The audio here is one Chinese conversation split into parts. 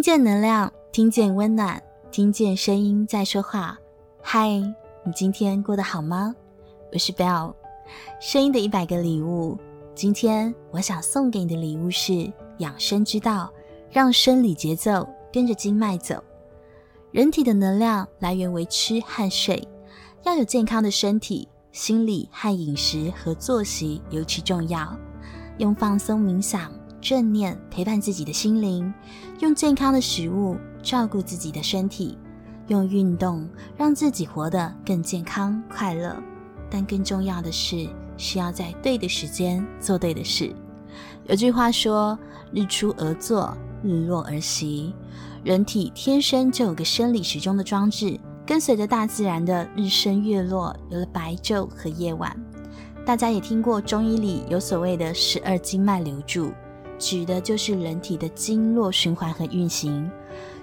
听见能量，听见温暖，听见声音在说话。嗨，你今天过得好吗？我是 Bell，声音的一百个礼物。今天我想送给你的礼物是养生之道，让生理节奏跟着经脉走。人体的能量来源为吃和睡，要有健康的身体，心理和饮食和作息尤其重要。用放松冥想、正念陪伴自己的心灵，用健康的食物照顾自己的身体，用运动让自己活得更健康快乐。但更重要的是，是要在对的时间做对的事。有句话说：“日出而作，日落而息。”人体天生就有个生理时钟的装置，跟随着大自然的日升月落，有了白昼和夜晚。大家也听过中医里有所谓的十二经脉流注，指的就是人体的经络循环和运行。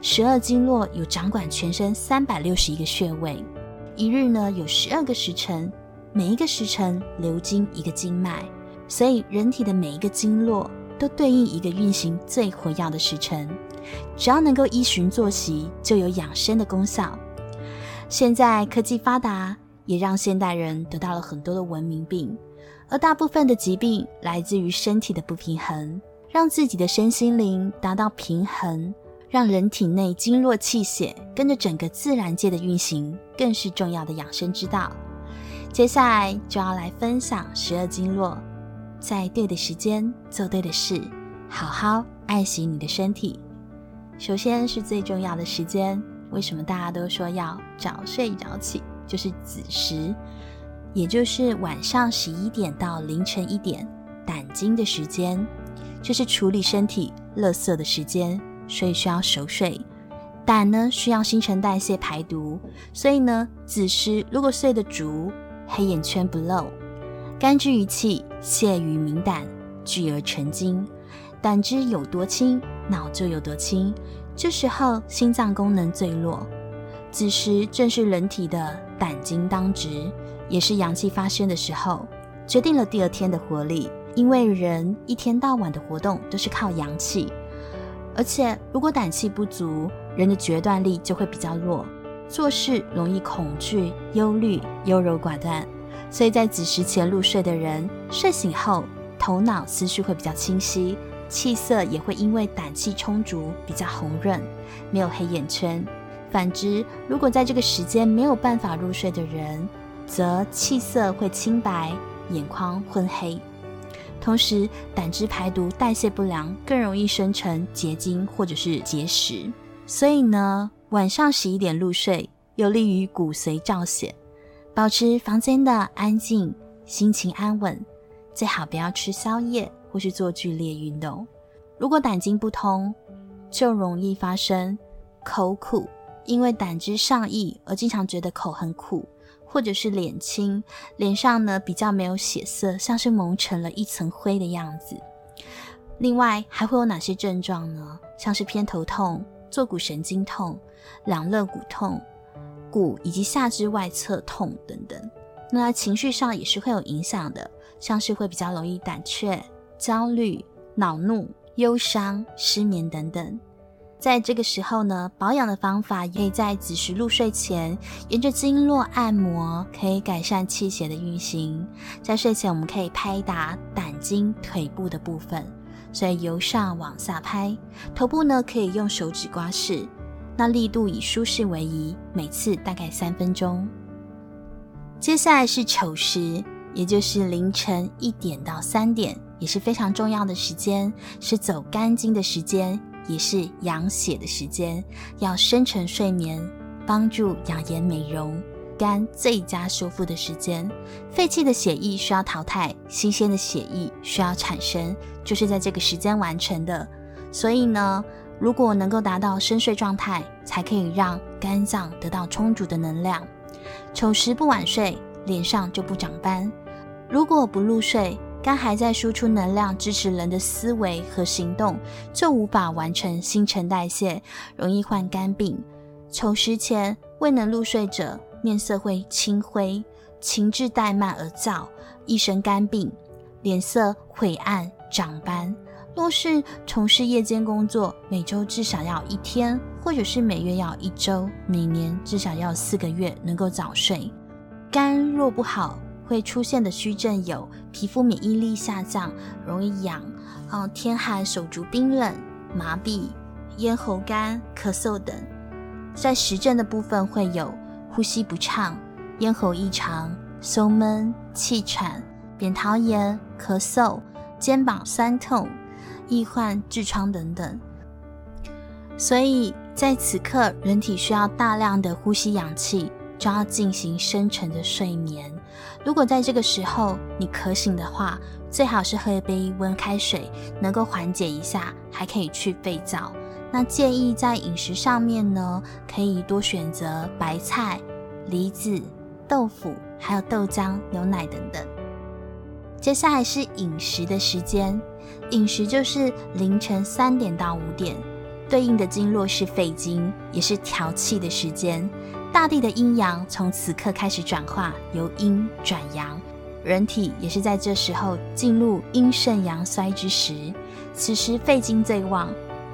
十二经络有掌管全身三百六十一个穴位，一日呢有十二个时辰，每一个时辰流经一个经脉，所以人体的每一个经络都对应一个运行最活跃的时辰。只要能够依循作息，就有养生的功效。现在科技发达。也让现代人得到了很多的文明病，而大部分的疾病来自于身体的不平衡。让自己的身心灵达到平衡，让人体内经络气血跟着整个自然界的运行，更是重要的养生之道。接下来就要来分享十二经络，在对的时间做对的事，好好爱惜你的身体。首先是最重要的时间，为什么大家都说要早睡早起？就是子时，也就是晚上十一点到凌晨一点，胆经的时间，就是处理身体垃圾的时间，所以需要熟睡。胆呢需要新陈代谢排毒，所以呢子时如果睡得足，黑眼圈不露，肝之于气，泄于明胆，聚而成精。胆汁有多清，脑就有多清。这时候心脏功能最弱。子时正是人体的胆经当值，也是阳气发生的时候，决定了第二天的活力。因为人一天到晚的活动都是靠阳气，而且如果胆气不足，人的决断力就会比较弱，做事容易恐惧、忧虑、优柔寡断。所以在子时前入睡的人，睡醒后头脑思绪会比较清晰，气色也会因为胆气充足，比较红润，没有黑眼圈。反之，如果在这个时间没有办法入睡的人，则气色会清白，眼眶昏黑。同时，胆汁排毒代谢不良，更容易生成结晶或者是结石。所以呢，晚上十一点入睡，有利于骨髓造血，保持房间的安静，心情安稳。最好不要吃宵夜或是做剧烈运动。如果胆经不通，就容易发生口苦。因为胆汁上溢而经常觉得口很苦，或者是脸青，脸上呢比较没有血色，像是蒙成了一层灰的样子。另外还会有哪些症状呢？像是偏头痛、坐骨神经痛、两肋骨痛、骨以及下肢外侧痛等等。那情绪上也是会有影响的，像是会比较容易胆怯、焦虑、恼怒、忧伤、失眠等等。在这个时候呢，保养的方法也可以在子时入睡前，沿着经络按摩，可以改善气血的运行。在睡前，我们可以拍打胆经腿部的部分，所以由上往下拍。头部呢，可以用手指刮拭，那力度以舒适为宜，每次大概三分钟。接下来是丑时，也就是凌晨一点到三点，也是非常重要的时间，是走肝经的时间。也是养血的时间，要深沉睡眠，帮助养颜美容，肝最佳修复的时间。废弃的血液需要淘汰，新鲜的血液需要产生，就是在这个时间完成的。所以呢，如果能够达到深睡状态，才可以让肝脏得到充足的能量。丑时不晚睡，脸上就不长斑。如果不入睡，肝还在输出能量支持人的思维和行动，就无法完成新陈代谢，容易患肝病。丑时前未能入睡者，面色会青灰，情志怠慢而躁，易生肝病，脸色晦暗、长斑。若是从事夜间工作，每周至少要一天，或者是每月要一周，每年至少要四个月能够早睡。肝若不好，会出现的虚症有皮肤免疫力下降、容易痒、嗯，天寒手足冰冷、麻痹、咽喉干、咳嗽等。在实症的部分会有呼吸不畅、咽喉异常、胸闷、气喘、扁桃炎、咳嗽、肩膀酸痛。易患痔疮等等，所以在此刻，人体需要大量的呼吸氧气，就要进行深沉的睡眠。如果在这个时候你渴醒的话，最好是喝一杯温开水，能够缓解一下，还可以去肺燥。那建议在饮食上面呢，可以多选择白菜、梨子、豆腐，还有豆浆、牛奶等等。接下来是饮食的时间。饮食就是凌晨三点到五点，对应的经络是肺经，也是调气的时间。大地的阴阳从此刻开始转化，由阴转阳，人体也是在这时候进入阴盛阳衰之时。此时肺经最旺，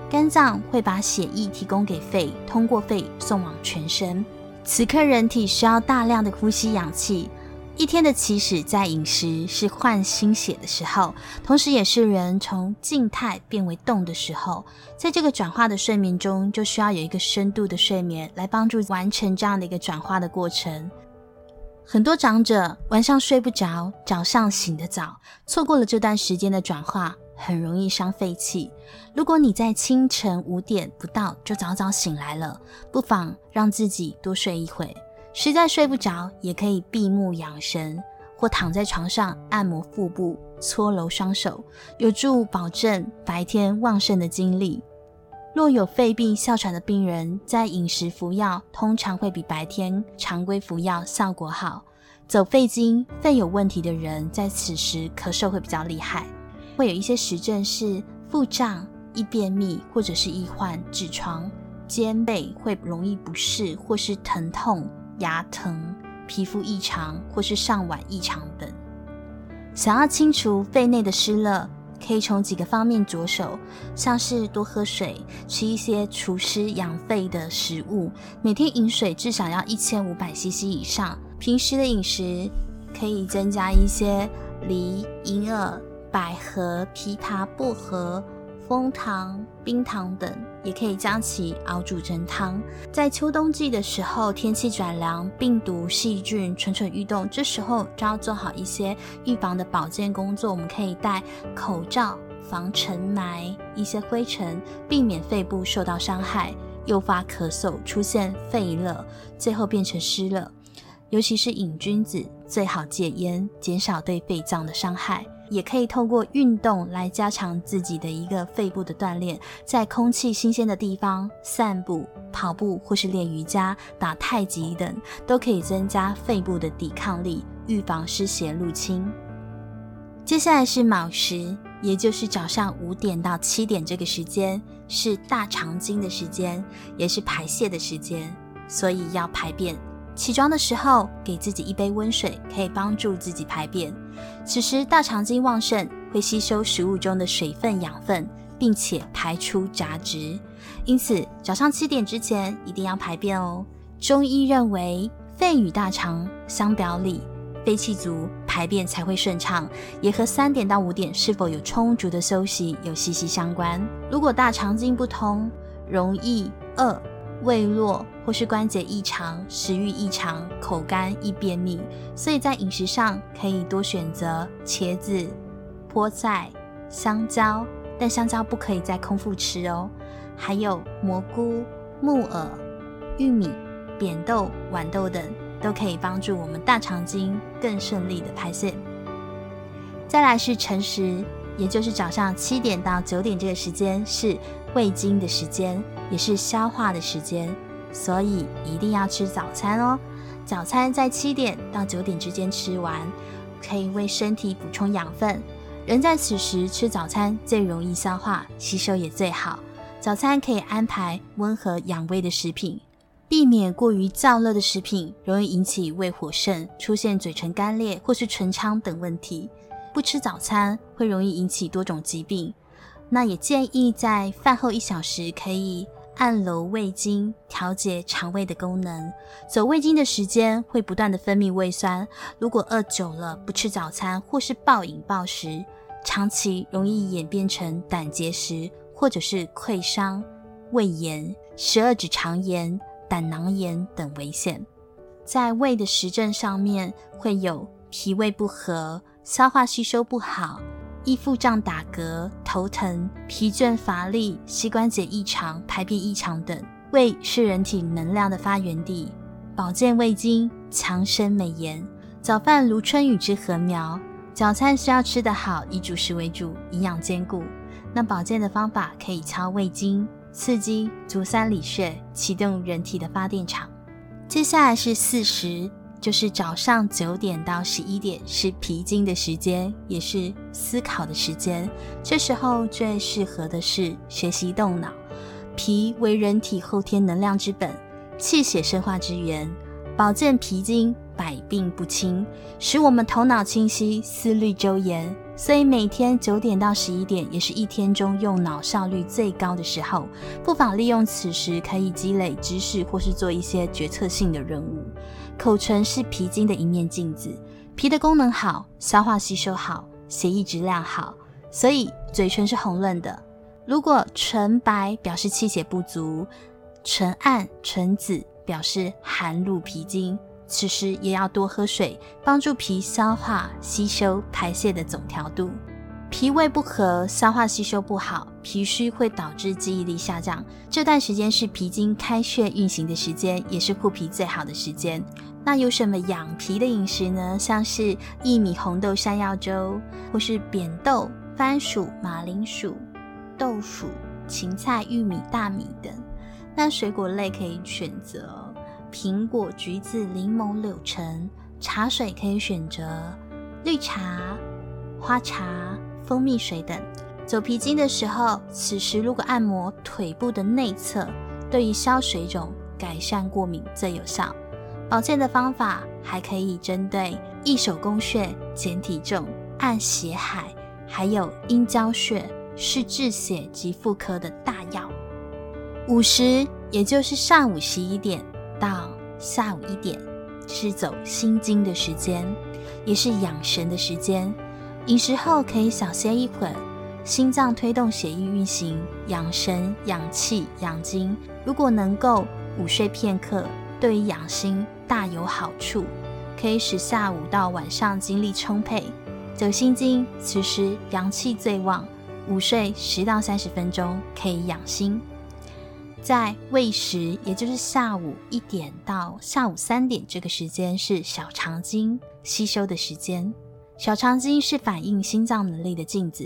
肝脏会把血液提供给肺，通过肺送往全身。此刻人体需要大量的呼吸氧气。一天的起始在饮食是换新血的时候，同时也是人从静态变为动的时候。在这个转化的睡眠中，就需要有一个深度的睡眠来帮助完成这样的一个转化的过程。很多长者晚上睡不着，早上醒得早，错过了这段时间的转化，很容易伤肺气。如果你在清晨五点不到就早早醒来了，不妨让自己多睡一会。实在睡不着，也可以闭目养神，或躺在床上按摩腹部、搓揉双手，有助保证白天旺盛的精力。若有肺病、哮喘的病人，在饮食服药通常会比白天常规服药效果好。走肺经、肺有问题的人，在此时咳嗽会比较厉害，会有一些实证是腹胀、易便秘，或者是易患痔疮，肩背会容易不适或是疼痛。牙疼、皮肤异常或是上脘异常等，想要清除肺内的湿热，可以从几个方面着手，像是多喝水，吃一些除湿养肺的食物，每天饮水至少要一千五百 CC 以上。平时的饮食可以增加一些梨、银耳、百合、枇杷、薄荷。蜂糖、冰糖等，也可以将其熬煮成汤。在秋冬季的时候，天气转凉，病毒、细菌蠢蠢欲动，这时候就要做好一些预防的保健工作。我们可以戴口罩，防尘霾、一些灰尘，避免肺部受到伤害，诱发咳嗽，出现肺热，最后变成湿热。尤其是瘾君子，最好戒烟，减少对肺脏的伤害。也可以透过运动来加强自己的一个肺部的锻炼，在空气新鲜的地方散步、跑步或是练瑜伽、打太极等，都可以增加肺部的抵抗力，预防湿邪入侵。接下来是卯时，也就是早上五点到七点这个时间，是大肠经的时间，也是排泄的时间，所以要排便。起床的时候，给自己一杯温水，可以帮助自己排便。此时大肠经旺盛，会吸收食物中的水分、养分，并且排出杂质。因此，早上七点之前一定要排便哦。中医认为，肺与大肠相表里，肺气足，排便才会顺畅，也和三点到五点是否有充足的休息有息息相关。如果大肠经不通，容易饿。胃弱或是关节异常、食欲异常、口干易便秘，所以在饮食上可以多选择茄子、菠菜、香蕉，但香蕉不可以在空腹吃哦。还有蘑菇、木耳、玉米、扁豆、豌豆等，都可以帮助我们大肠经更顺利的排泄。再来是辰时，也就是早上七点到九点这个时间是胃经的时间。也是消化的时间，所以一定要吃早餐哦。早餐在七点到九点之间吃完，可以为身体补充养分。人在此时吃早餐最容易消化，吸收也最好。早餐可以安排温和养胃的食品，避免过于燥热的食品，容易引起胃火盛，出现嘴唇干裂或是唇疮等问题。不吃早餐会容易引起多种疾病。那也建议在饭后一小时可以按揉胃经，调节肠胃的功能。走胃经的时间会不断的分泌胃酸，如果饿久了不吃早餐或是暴饮暴食，长期容易演变成胆结石或者是溃伤、胃炎、十二指肠炎、胆囊炎等危险。在胃的实证上面会有脾胃不和、消化吸收不好。易腹胀、打嗝、头疼、疲倦乏力、膝关节异常、排便异常等。胃是人体能量的发源地，保健胃经，强身美颜。早饭如春雨之禾苗，早餐需要吃得好，以主食为主，营养兼顾。那保健的方法可以敲胃经，刺激足三里穴，启动人体的发电厂。接下来是四时。就是早上九点到十一点是脾经的时间，也是思考的时间。这时候最适合的是学习动脑。脾为人体后天能量之本，气血生化之源，保健脾经，百病不侵，使我们头脑清晰，思虑周延。所以每天九点到十一点也是一天中用脑效率最高的时候，不妨利用此时可以积累知识，或是做一些决策性的任务。口唇是脾经的一面镜子，脾的功能好，消化吸收好，血液质量好，所以嘴唇是红润的。如果唇白表示气血不足，唇暗、唇紫表示寒入脾经，此时也要多喝水，帮助脾消化、吸收、排泄的总调度。脾胃不和，消化吸收不好，脾虚会导致记忆力下降。这段时间是脾经开穴运行的时间，也是护脾最好的时间。那有什么养脾的饮食呢？像是薏米红豆山药粥，或是扁豆、番薯、马铃薯、豆腐、芹菜、玉米、大米等。那水果类可以选择苹果、橘子、柠檬、柳橙。茶水可以选择绿茶、花茶。蜂蜜水等。走皮经的时候，此时如果按摩腿部的内侧，对于消水肿、改善过敏最有效。保健的方法还可以针对易手宫穴、减体重、按血海，还有阴交穴，是治血及妇科的大药。午时，也就是上午十一点到下午一点，是走心经的时间，也是养神的时间。饮食后可以小歇一会儿，心脏推动血液运行，养神、养气、养精。如果能够午睡片刻，对于养心大有好处，可以使下午到晚上精力充沛。走心经，此时阳气最旺，午睡十到三十分钟可以养心。在未时，也就是下午一点到下午三点这个时间，是小肠经吸收的时间。小肠经是反映心脏能力的镜子，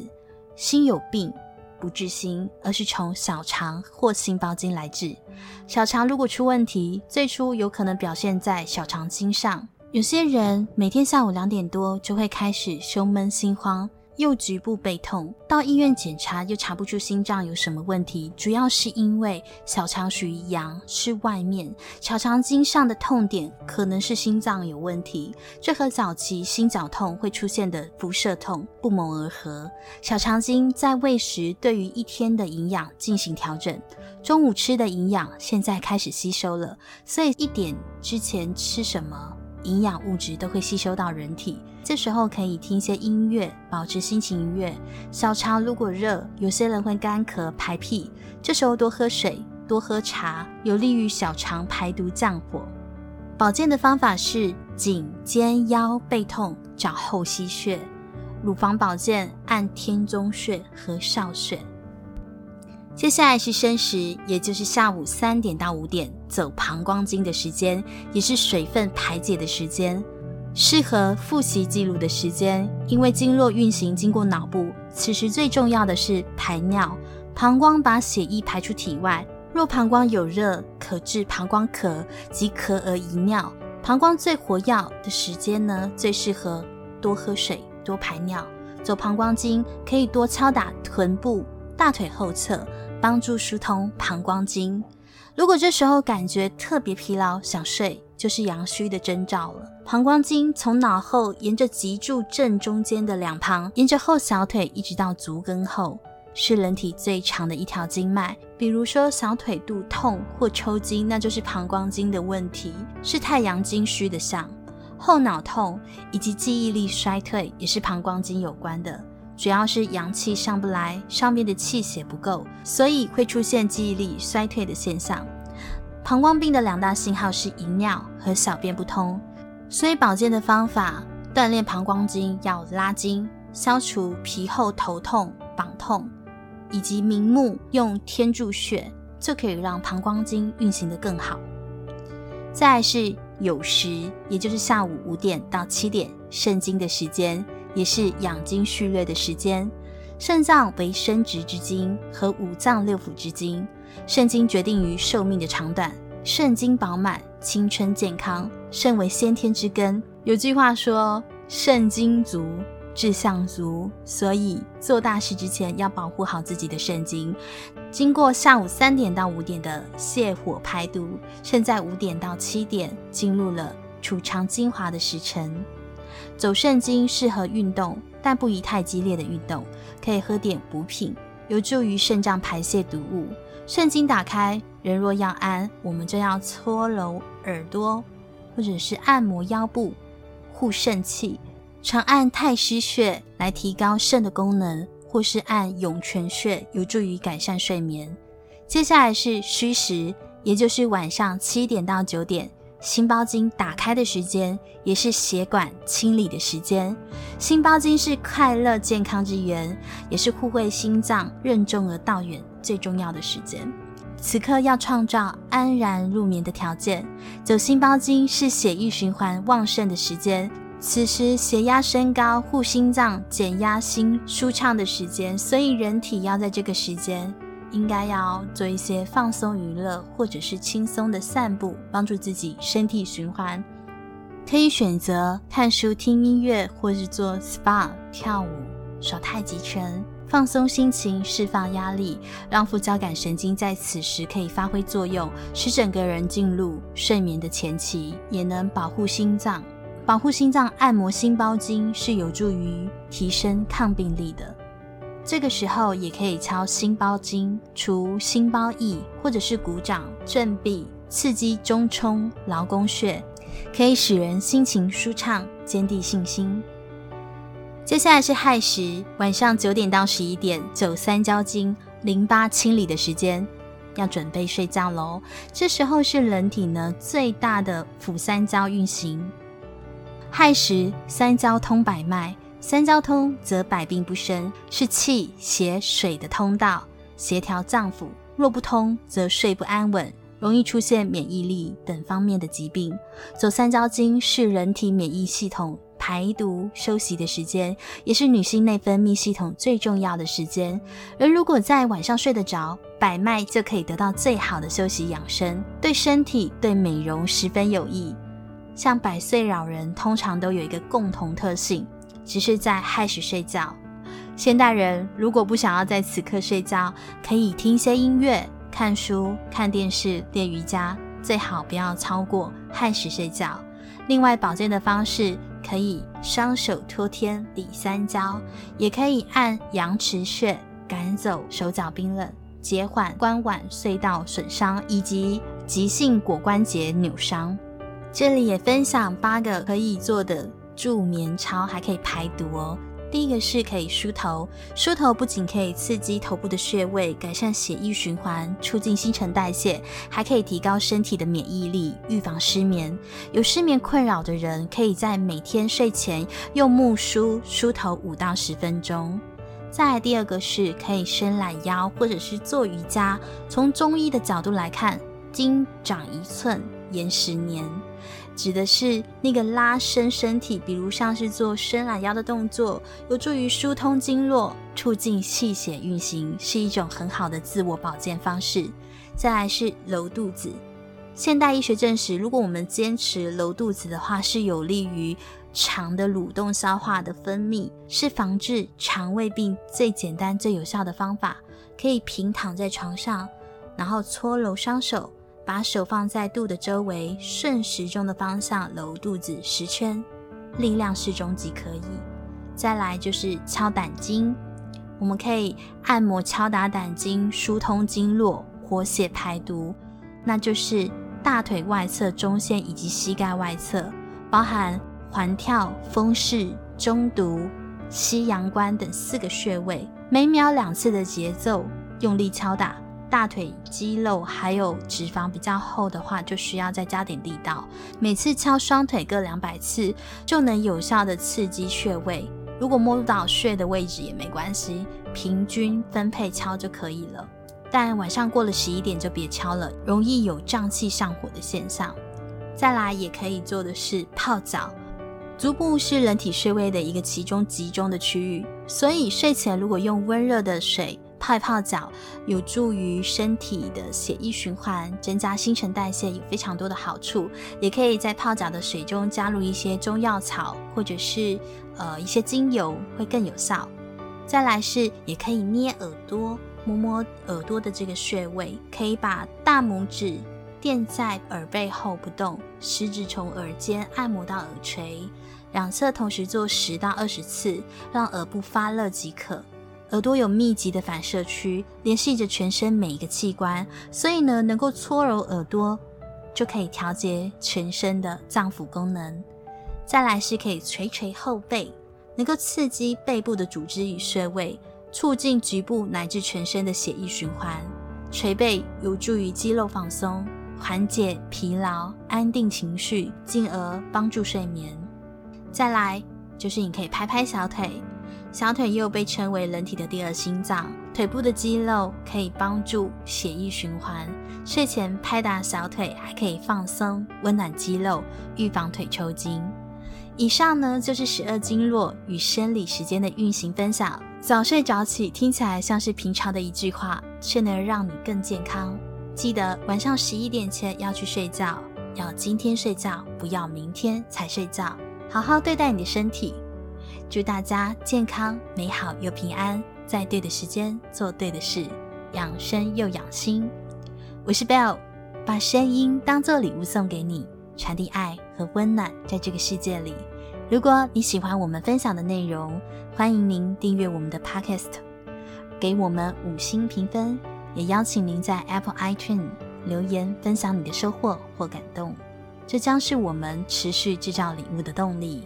心有病不治心，而是从小肠或心包经来治。小肠如果出问题，最初有可能表现在小肠经上。有些人每天下午两点多就会开始胸闷心慌。又局部背痛，到医院检查又查不出心脏有什么问题，主要是因为小肠属于阳，是外面，小肠经上的痛点可能是心脏有问题，这和早期心绞痛会出现的辐射痛不谋而合。小肠经在胃时对于一天的营养进行调整，中午吃的营养现在开始吸收了，所以一点之前吃什么，营养物质都会吸收到人体。这时候可以听一些音乐，保持心情愉悦。小肠如果热，有些人会干咳排屁，这时候多喝水，多喝茶，有利于小肠排毒降火。保健的方法是颈、肩、腰、背痛找后溪穴，乳房保健按天中穴和少穴。接下来是申时，也就是下午三点到五点，走膀胱经的时间，也是水分排解的时间。适合复习记录的时间，因为经络运行经过脑部，此时最重要的是排尿。膀胱把血液排出体外，若膀胱有热，可治膀胱咳及咳而遗尿。膀胱最活跃的时间呢，最适合多喝水、多排尿。走膀胱经可以多敲打臀部、大腿后侧，帮助疏通膀胱经。如果这时候感觉特别疲劳，想睡，就是阳虚的征兆了。膀胱经从脑后沿着脊柱正中间的两旁，沿着后小腿一直到足跟后，是人体最长的一条经脉。比如说小腿肚痛或抽筋，那就是膀胱经的问题，是太阳经虚的象。后脑痛以及记忆力衰退也是膀胱经有关的，主要是阳气上不来，上面的气血不够，所以会出现记忆力衰退的现象。膀胱病的两大信号是遗尿和小便不通，所以保健的方法，锻炼膀胱经要拉筋，消除皮后头痛、膀痛，以及明目用天柱穴，就可以让膀胱经运行得更好。再来是。酉时，也就是下午五点到七点，肾经的时间，也是养精蓄锐的时间。肾脏为生殖之精和五脏六腑之精，肾精决定于寿命的长短。肾精饱满，青春健康。肾为先天之根，有句话说：“肾精足。”志向足，所以做大事之前要保护好自己的肾精。经过下午三点到五点的泻火排毒，现在五点到七点进入了储藏精华的时辰。走肾经适合运动，但不宜太激烈的运动，可以喝点补品，有助于肾脏排泄毒物。肾经打开，人若要安，我们就要搓揉耳朵，或者是按摩腰部，护肾气。常按太溪穴来提高肾的功能，或是按涌泉穴有助于改善睡眠。接下来是戌时，也就是晚上七点到九点，心包经打开的时间，也是血管清理的时间。心包经是快乐健康之源，也是护卫心脏任重而道远最重要的时间。此刻要创造安然入眠的条件，走心包经是血液循环旺盛的时间。此时血压升高，护心脏、减压心舒畅的时间，所以人体要在这个时间应该要做一些放松娱乐，或者是轻松的散步，帮助自己身体循环。可以选择看书、听音乐，或是做 SPA、跳舞、耍太极拳，放松心情，释放压力，让副交感神经在此时可以发挥作用，使整个人进入睡眠的前期，也能保护心脏。保护心脏，按摩心包经是有助于提升抗病力的。这个时候也可以敲心包经，除心包益，或者是鼓掌振臂，刺激中冲、劳宫穴，可以使人心情舒畅，坚定信心。接下来是亥时，晚上九点到十一点，走三焦经，淋巴清理的时间，要准备睡觉喽。这时候是人体呢最大的辅三焦运行。亥时，三焦通百脉，三焦通则百病不生，是气血水的通道，协调脏腑。若不通，则睡不安稳，容易出现免疫力等方面的疾病。走三焦经是人体免疫系统排毒休息的时间，也是女性内分泌系统最重要的时间。而如果在晚上睡得着，百脉就可以得到最好的休息养生，对身体对美容十分有益。像百岁老人通常都有一个共同特性，只是在亥时睡觉。现代人如果不想要在此刻睡觉，可以听些音乐、看书、看电视、练瑜伽，最好不要超过亥时睡觉。另外，保健的方式可以双手托天理三焦，也可以按阳池穴赶走手脚冰冷，减缓关腕隧道损伤以及急性骨关节扭伤。这里也分享八个可以做的助眠操，还可以排毒哦。第一个是可以梳头，梳头不仅可以刺激头部的穴位，改善血液循环，促进新陈代谢，还可以提高身体的免疫力，预防失眠。有失眠困扰的人，可以在每天睡前用木梳梳头五到十分钟。再来第二个是可以伸懒腰，或者是做瑜伽。从中医的角度来看，筋长一寸，延十年。指的是那个拉伸身体，比如像是做伸懒腰的动作，有助于疏通经络，促进气血运行，是一种很好的自我保健方式。再来是揉肚子，现代医学证实，如果我们坚持揉肚子的话，是有利于肠的蠕动、消化的分泌，是防治肠胃病最简单、最有效的方法。可以平躺在床上，然后搓揉双手。把手放在肚的周围，顺时钟的方向揉肚子十圈，力量适中即可以。再来就是敲胆经，我们可以按摩敲打胆经，疏通经络，活血排毒。那就是大腿外侧、中线以及膝盖外侧，包含环跳、风市、中毒、西阳关等四个穴位，每秒两次的节奏，用力敲打。大腿肌肉还有脂肪比较厚的话，就需要再加点力道。每次敲双腿各两百次，就能有效的刺激穴位。如果摸不到穴的位置也没关系，平均分配敲就可以了。但晚上过了十一点就别敲了，容易有胀气上火的现象。再来也可以做的是泡脚。足部是人体穴位的一个其中集中的区域，所以睡前如果用温热的水。泡一泡脚，有助于身体的血液循环，增加新陈代谢，有非常多的好处。也可以在泡脚的水中加入一些中药草，或者是呃一些精油，会更有效。再来是，也可以捏耳朵，摸摸耳朵的这个穴位，可以把大拇指垫在耳背后不动，食指从耳尖按摩到耳垂，两侧同时做十到二十次，让耳部发热即可。耳朵有密集的反射区，联系着全身每一个器官，所以呢，能够搓揉耳朵，就可以调节全身的脏腑功能。再来是可以捶捶后背，能够刺激背部的组织与穴位，促进局部乃至全身的血液循环。捶背有助于肌肉放松，缓解疲劳，安定情绪，进而帮助睡眠。再来就是你可以拍拍小腿。小腿又被称为人体的第二心脏，腿部的肌肉可以帮助血液循环。睡前拍打小腿，还可以放松、温暖肌肉，预防腿抽筋。以上呢，就是十二经络与生理时间的运行分享。早睡早起听起来像是平常的一句话，却能让你更健康。记得晚上十一点前要去睡觉，要今天睡觉，不要明天才睡觉。好好对待你的身体。祝大家健康、美好又平安，在对的时间做对的事，养生又养心。我是 Bell，把声音当做礼物送给你，传递爱和温暖在这个世界里。如果你喜欢我们分享的内容，欢迎您订阅我们的 Podcast，给我们五星评分，也邀请您在 Apple iTunes 留言分享你的收获或感动，这将是我们持续制造礼物的动力。